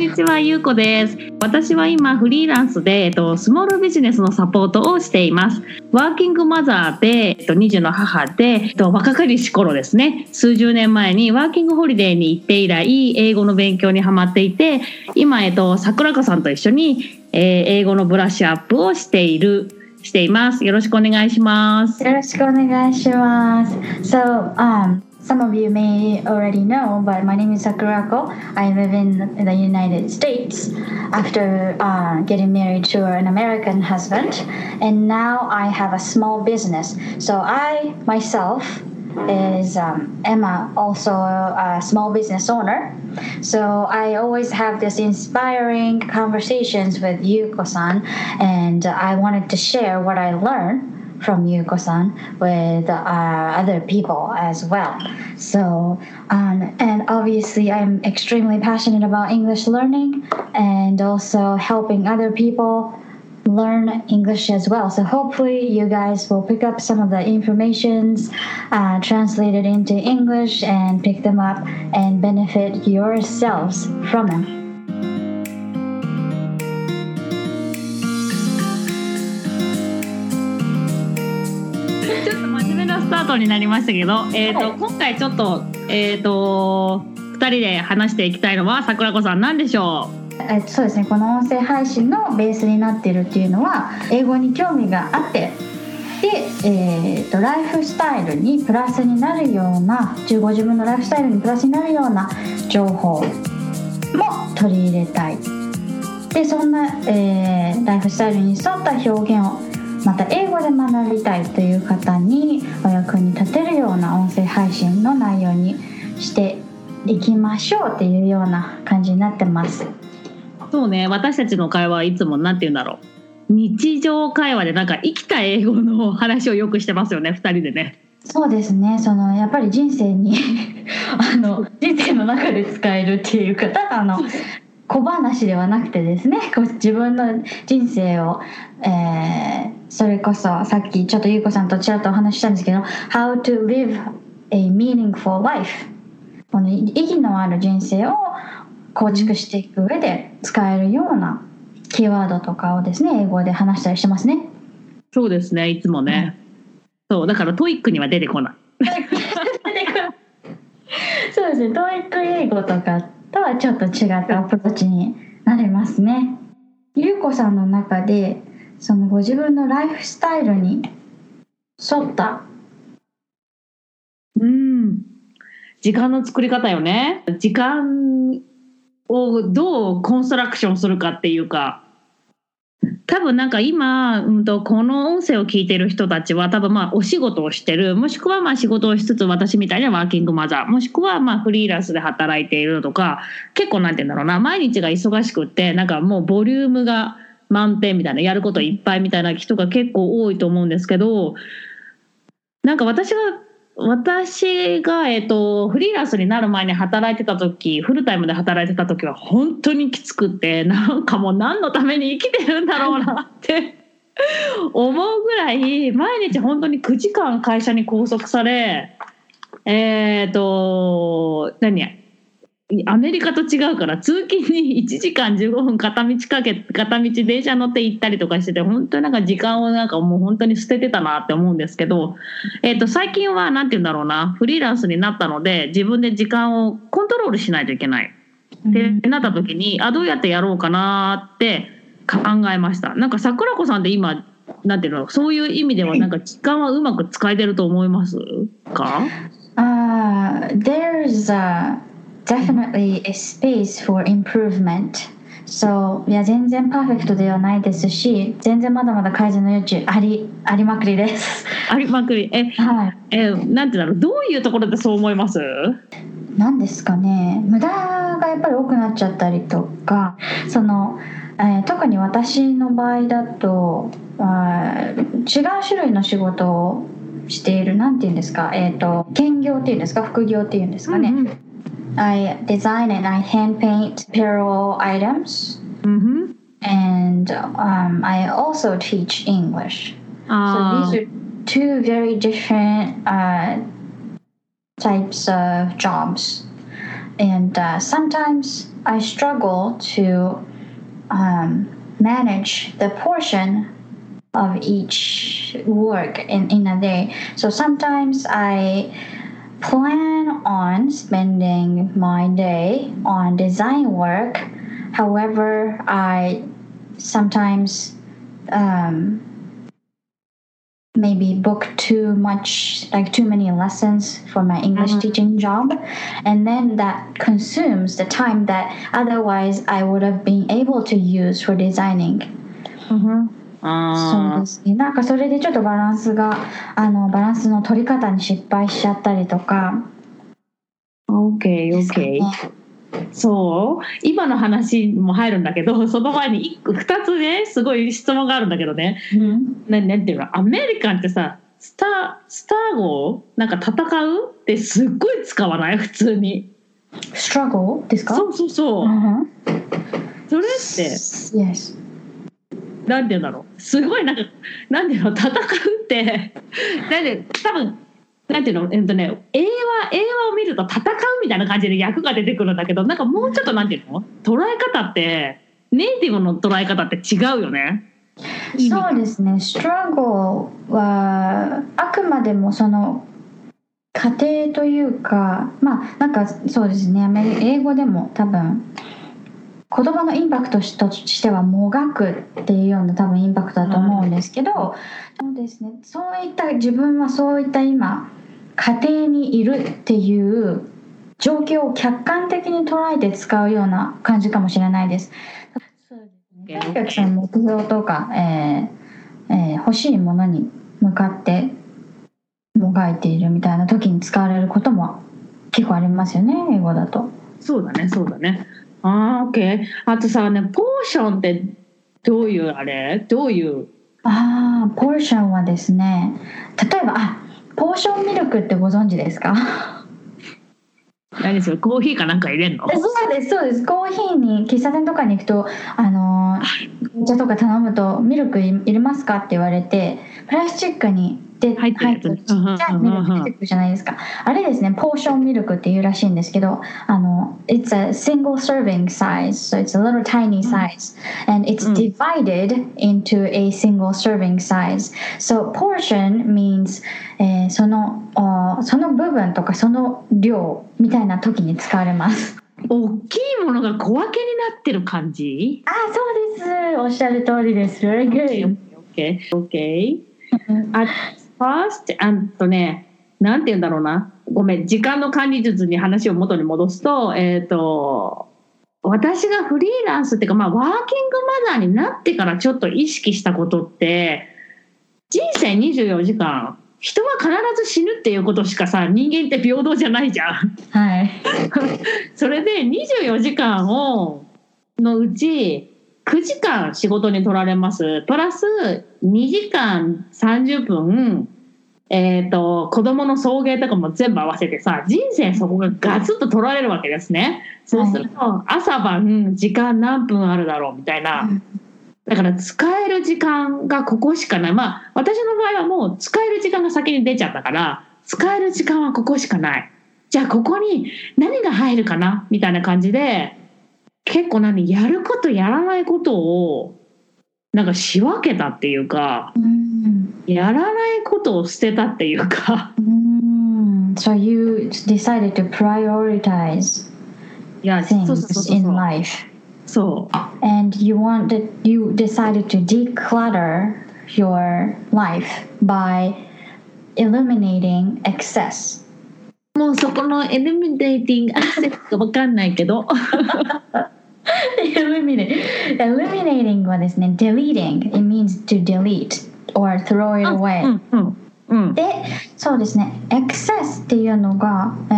にちは、ゆうこです。私は今フリーランスで、えっと、スモールビジネスのサポートをしています。ワーキングマザーで、えっと、2児の母で、えっと、若かりし頃ですね、数十年前にワーキングホリデーに行って以来、英語の勉強にハマっていて、今、えっと、桜子さんと一緒に、えー英語のブラッシュアップをしている、しています。よろしくお願いします。よろしくお願いします。So, um, some of you may already know, but my name is Sakurako. I live in the United States after uh, getting married to an American husband, and now I have a small business. So I myself is um, Emma, also a small business owner. So I always have this inspiring conversations with Yuko-san, and I wanted to share what I learned from Yuko-san with uh, other people as well. So, um, and obviously, I'm extremely passionate about English learning and also helping other people learn English as well. So hopefully, you guys will pick up some of the informations, uh, translate it into English, and pick them up and benefit yourselves from them. 目なスタートになりましたけど、えっ、と、はい。今回ちょっと、えっ、と、二人で話していきたいのは、桜子さん、なんでしょえっと、そうですね。この音声配信のベースになっているっていうのは英語に興味があってで、えー、とライフスタイルにプラスになるようなご自分のライフスタイルにプラスになるような情報も取り入れたい。でそんな、えーライフスタイルに沿った表現をまた英語で学びたいという方にお役に立てるような音声配信の内容にしていきましょうっていうような感じになってます。う。そうね、私たちの会話はいつも、なんて言うんだろう。日常会話で、なんか生きた英語の話をよくしてますよね、二人でね。そうですねそのやっぱり人生に あの人生の中で使えるっていうかただあの小話ではなくてですね 自分の人生を、えーそれこそさっきちょっとゆうこさんとちらっとお話ししたんですけど「How to live a meaningful life」この意義のある人生を構築していく上で使えるようなキーワードとかをですね英語で話したりしてますね。そうですね、いつもね。そう、だから TOEICには出てこない。そうですね、 TOEIC英語とかとはちょっと違ったアプローチになりますね。ゆうこさんの中で、そのご自分のライフスタイルに沿った、うん。時間の作り方よね。時間をどうコンストラクションするかっていうか、多分なんか今、うん、とこの音声を聞いてる人たちは多分まあお仕事をしてるもしくはまあ仕事をしつつ私みたいなワーキングマザーもしくはまあフリーランスで働いているとか結構なんて言うんだろうな毎日が忙しくってなんかもうボリュームが満点みたいなやることいっぱいみたいな人が結構多いと思うんですけどなんか私が私が、えっとフリーランスになる前に働いてた時フルタイムで働いてた時は本当にきつくてなんかもう何のために生きてるんだろうなって 思うぐらい毎日本当に9時間会社に拘束されえっ、と何やアメリカと違うから通勤に1時間15分片道かけ片道電車乗って行ったりとかしてて本当になんか時間をなんかもう本当に捨ててたなって思うんですけど、えー、と最近は何て言うんだろうなフリーランスになったので自分で時間をコントロールしないといけない。ってなった時にあどうやってやろうかなって考えました。なんか桜子さんって今なんていうのそういう意味ではなんか時間はうまく使えてると思いますか？Uh, there's uh, definitely a space for improvement. So, いや全然パーフェクトではないですし全然まだまだ改善の余地ありありまくりです。ありまくり。えはい。えなんていうんだろう。どういうところでそう思います？何ですかね。無駄がやっぱり多くなっちゃったりとかその、えー特に私の場合だとあー違う種類の仕事をしているなんて言うんですか、えー、と兼業っていうんですか？副業っていうんですかね、うんうん I design and I hand paint apparel items. Mm-hmm. And um, I also teach English. So these ah. are two very different uh, types of jobs. And uh, sometimes I struggle to um, manage the portion of each work in, in a day. So sometimes I plan on spending my day on design work. However, I sometimes um, maybe book too much, like too many lessons for my English Mhm. teaching job. And then that consumes the time that otherwise I would have been able to use for designing. うんそうあですね。なんかそれでちょっとバランスが、あの、バランスの取り方に失敗しちゃったりとか。あ OK OK ねそう。今の話も入るんだけどその前に1個2つねすごい質問があるんだけどね。うん。ななんていうの？アメリカンってさスタースター号なんか戦うってすっごい使わない？普通に。struggle ですか？そうそうそう、うん。それって？Yes. なんていうんだろうすごいなんかなんていうの？戦うってなんで多分なんていうの？えっとね映画映画を見ると戦うみたいな感じで役が出てくるんだけどなんかもうちょっとなんていうの？捉え方ってネイティブの捉え方って違うよね。そうですね。struggle はあくまでもその過程というか、まあなんかそうですね。アメリ英語でも多分言葉のインパクトとしてはもがくっていうような多分インパクトだと思うんですけど、そうですね。そういった自分はそういった今家庭にいるっていう状況を客観的に捉えて使うような感じかもしれないです。そうですね。とにかくその目標とか、えーえー欲しいものに向かってもがいているみたいな時に使われることも結構ありますよね英語だと。そうだねそうだね。ああ OK。あとさねポーションってどういうあれ？どういう？ああポーションはですね例えばあポーションミルクってご存知ですか？何それ？コーヒーかなんか入れんの？そうですそうです。コーヒーに喫茶店とかに行くとあのーお茶とか頼むと「ミルクい入れますか?」って言われてプラスチックにで入ってるちっちゃいミルク出てくるじゃないですか。あれですねポーションミルクっていうらしいんですけどあの It's a single serving size so it's a little tiny size and it's うん。divided into a single serving size. So portion means、えーそのあーその部分とかその量みたいな時に使われます。大きいものが小分けになってる感じ？あそうです。おっしゃる通りです。Very good OK OK あ first あとねなんて言うんだろうなごめん時間の管理術に話を元に戻すとえっ、と私がフリーランスっていうか、まあ、ワーキングマザーになってからちょっと意識したことって人生24時間人は必ず死ぬっていうことしかさ人間って平等じゃないじゃん。はい それで24時間をのうち9時間仕事に取られます。プラス2時間30分えー、と子供の送迎とかも全部合わせてさ人生そこがガツッと取られるわけですね。そうすると朝晩時間何分あるだろうみたいな。だから使える時間がここしかない。まあ私の場合はもう使える時間が先に出ちゃったから使える時間はここしかない。じゃあここに何が入るかな？みたいな感じで結構何やることやらないことをなんか仕分けたっていうかうんやらないことを捨てたっていうかうん So you decided to prioritize いやそうそうそう things in life そう and you wanted you decided to declutter your life by eliminating excess もうそこのエリミネーティングアクセスが分かんないけど eliminate eliminating はですね deleting. It means to delete or throw it う away んうんうん。でそうですね。Excess っていうのが、え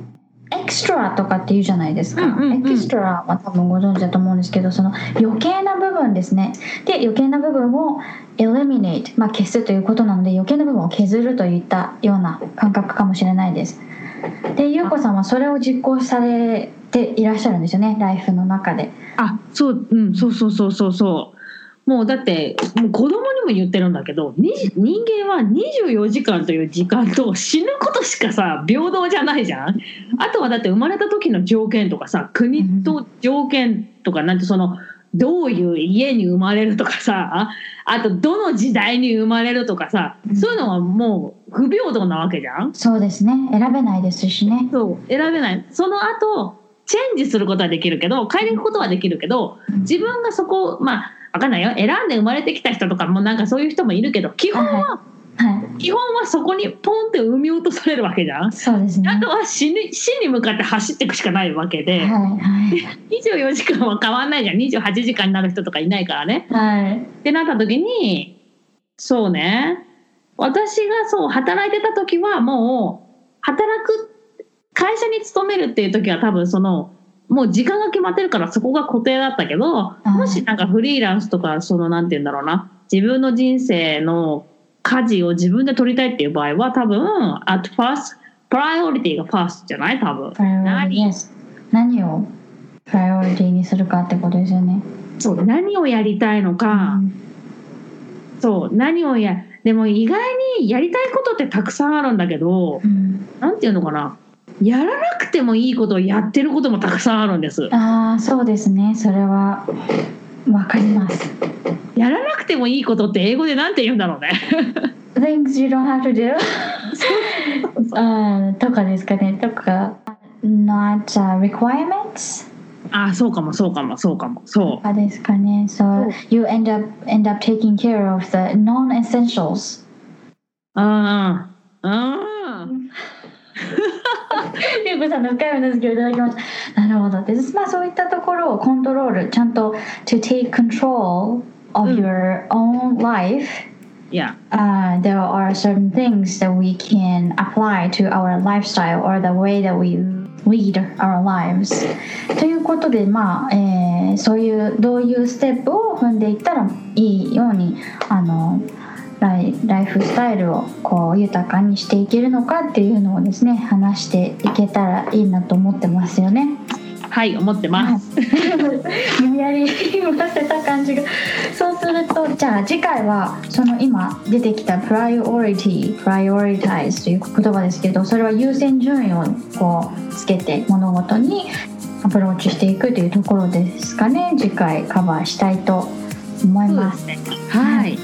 ーエクストラとかって言うじゃないですか、うんうんうん。エクストラは多分ご存知だと思うんですけどその余計な部分ですね。で余計な部分を eliminate、まあ、消すということなので余計な部分を削るといったような感覚かもしれないです。でゆうこさんはそれを実行されていらっしゃるんですよねライフの中で。あそううんそうそうそうそうそう。もうだってもう子供にも言ってるんだけどに人間は24時間という時間と死ぬことしかさ平等じゃないじゃん。あとはだって生まれた時の条件とかさ国と条件とかなんてそのどういう家に生まれるとかさあとどの時代に生まれるとかさそういうのはもう不平等なわけじゃん。そうですね。選べないですしね。そう選べない。その後チェンジすることはできるけど変えていくことはできるけど自分がそこまあ分かんないよ。選んで生まれてきた人とかもなんかそういう人もいるけど基本は、はい。基本はそこにポンって産み落とされるわけじゃん。そうですね。あとは死に死に向かって走っていくしかないわけで、はいはい 24時間は変わんないじゃん。28時間になる人とかいないからね。はい。ってなった時にそうね。私がそう働いてた時はもう働く会社に勤めるっていう時は多分そのもう時間が決まってるからそこが固定だったけどいもしなんかフリーランスとかそのなんて言うんだろうな。自分の人生の舵を自分で取りたいっていう場合は多分 at first プライオリティがファーストじゃない？多分。何？何をプライオリティにするかってことですよね。そう。何をやりたいのか、そう。何をやでも意外にやりたいことってたくさんあるんだけどうん。なんていうのかなやらなくてもいいことをやってることもたくさんあるんです。ああそうですね。それはわかります。やらなくてもいいことって英語でなんて言うんだろうね。things you don't have to do あーとかですかね。とか not、uh, requirements あそうかもそうかもそうかも。そとかですかね。So you end up end up taking care of the non-essentials ううんうん ゆうこさんの深い話をいただきましたなるほどで、まあ、そういったところをコントロールちゃんと to take control of うん your own life いや uh, there are certain things that we can apply to our lifestyle or the way that we lead our lives ということでまあ、えーそういうどういうステップを踏んでいったらいいようにあの ライライフスタイルをこう豊かにしていけるのかっていうのをですね話していけたらいいなと思ってますよね。はい思ってます、無理やり言わせた感じが。そうするとじゃあ次回はその今出てきたプライオリティプライオリタイズという言葉ですけどそれは優先順位をこうつけて物事にアプローチしていくというところですかね。次回カバーしたいと思いま。ですすねはい